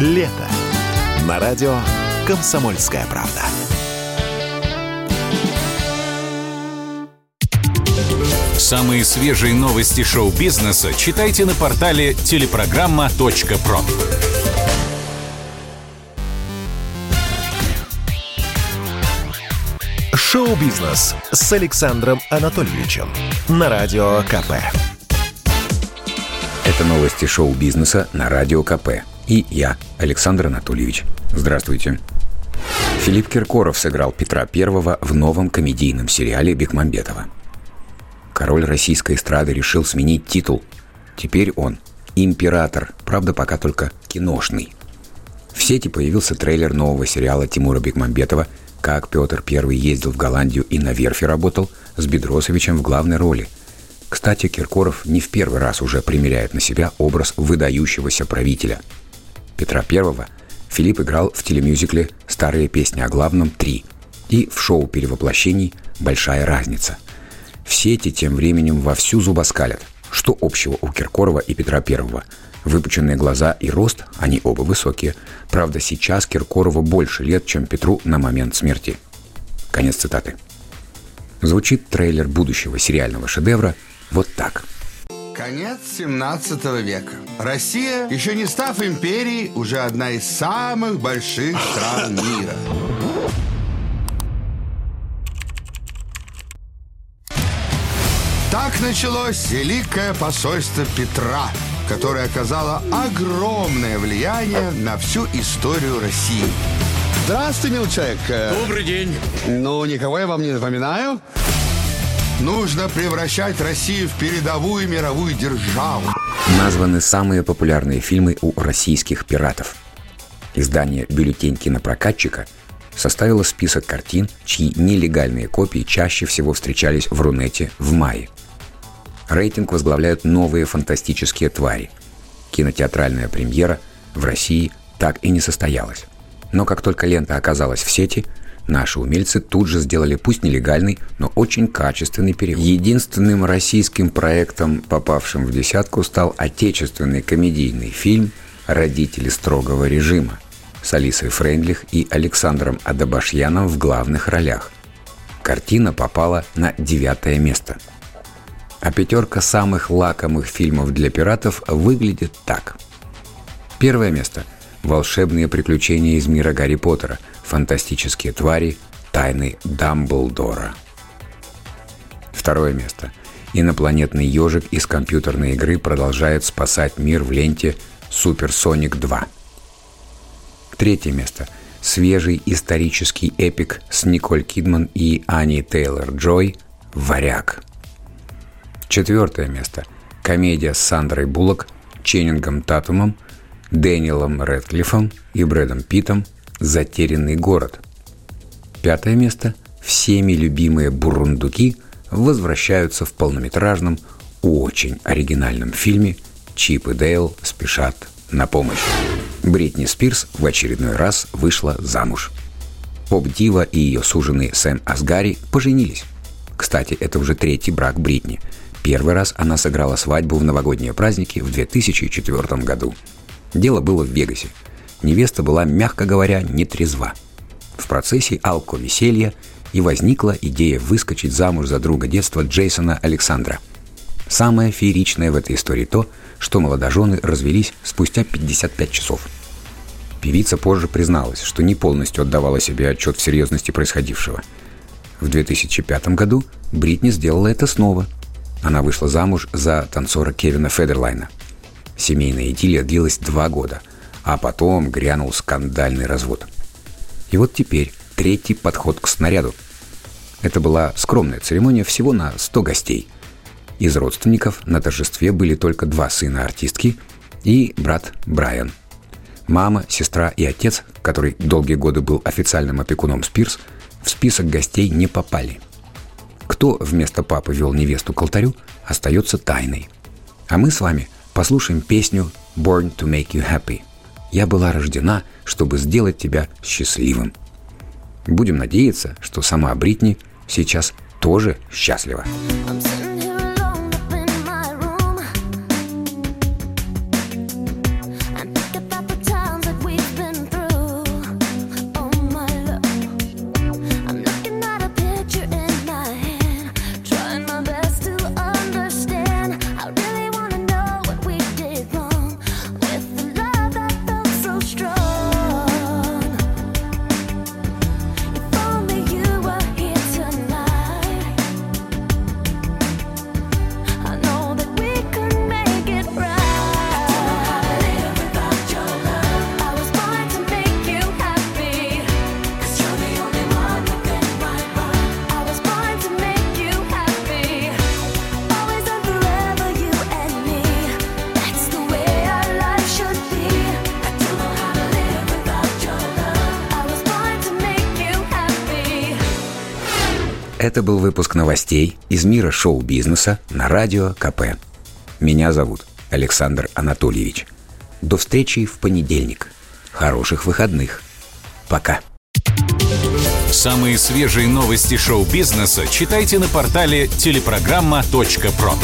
Лето. На радио «Комсомольская правда». Самые свежие новости шоу-бизнеса читайте на портале телепрограмма.про. Шоу-бизнес с Александром Анатольевичем на Радио КП. Это новости шоу-бизнеса на Радио КП. И я, Александр Анатольевич. Здравствуйте. Филипп Киркоров сыграл Петра Первого в новом комедийном сериале Бекмамбетова. Король российской эстрады решил сменить титул. Теперь он император, правда, пока только киношный. В сети появился трейлер нового сериала Тимура Бекмамбетова «Как Петр I ездил в Голландию и на верфи работал» с Бедросовичем в главной роли. Кстати, Киркоров не в первый раз уже примеряет на себя образ выдающегося правителя. Петра I Филипп играл в телемюзикле «Старые песни о главном 3» и в шоу перевоплощений «Большая разница». В сети тем временем вовсю зубоскалят. Что общего у Киркорова и Петра Первого? Выпученные глаза и рост, они оба высокие. Правда, сейчас Киркорову больше лет, чем Петру на момент смерти. Конец цитаты. Звучит трейлер будущего сериального шедевра вот так. Конец 17 века. Россия, еще не став империей, уже одна из самых больших стран мира. Так началось Великое посольство Петра, которое оказало огромное влияние на всю историю России. Здравствуй, мил человек. Добрый день. Ну, никого я вам не напоминаю. Нужно превращать Россию в передовую мировую державу. Названы самые популярные фильмы у российских пиратов. Издание «Бюллетень кинопрокатчика» составило список картин, чьи нелегальные копии чаще всего встречались в Рунете в мае. Рейтинг возглавляют новые фантастические твари. Кинотеатральная премьера в России так и не состоялась. Но как только лента оказалась в сети, наши умельцы тут же сделали пусть нелегальный, но очень качественный перевод. Единственным российским проектом, попавшим в десятку, стал отечественный комедийный фильм «Родители строгого режима» с Алисой Фрейндлих и Александром Адабашьяном в главных ролях. Картина попала на девятое место. А пятерка самых лакомых фильмов для пиратов выглядит так. Первое место – «Волшебные приключения из мира Гарри Поттера», «Фантастические твари», «Тайны Дамблдора». Второе место – «Инопланетный ежик» из компьютерной игры продолжает спасать мир в ленте «Супер Соник 2». Третье место – свежий исторический эпик с Николь Кидман и Ани Тейлор-Джой «Варяг». Четвертое место – комедия с Сандрой Буллок, Ченнингом Татумом, Дэниелом Рэдклиффом и Брэдом Питом «Затерянный город». Пятое место – всеми любимые бурундуки возвращаются в полнометражном, очень оригинальном фильме «Чип и Дейл спешат на помощь». Бритни Спирс в очередной раз вышла замуж. Поп-дива и ее суженый Сэм Асгари поженились. Кстати, это уже третий брак Бритни. Первый раз она сыграла свадьбу в новогодние праздники в 2004 году. Дело было в Вегасе. Невеста была, мягко говоря, не трезва. В процессе алко-веселья и возникла идея выскочить замуж за друга детства Джейсона Александра. Самое фееричное в этой истории то, что молодожены развелись спустя 55 часов. Певица позже призналась, что не полностью отдавала себе отчет в серьезности происходившего. В 2005 году Бритни сделала это снова. Она вышла замуж за танцора Кевина Федерлайна. Семейная идиллия длилась два года, а потом грянул скандальный развод. И вот теперь третий подход к снаряду. Это была скромная церемония всего на 100 гостей – из родственников на торжестве были только два сына артистки и брат Брайан. Мама, сестра и отец, который долгие годы был официальным опекуном Спирс, в список гостей не попали. Кто вместо папы вел невесту к алтарю, остается тайной. А мы с вами послушаем песню «Born to make you happy». «Я была рождена, чтобы сделать тебя счастливым». Будем надеяться, что сама Бритни сейчас тоже счастлива. I'm Это был выпуск новостей из мира шоу-бизнеса на радио КП. Меня зовут Александр Анатольевич. До встречи в понедельник. Хороших выходных. Пока. Самые свежие новости шоу-бизнеса читайте на портале телепрограмма.про.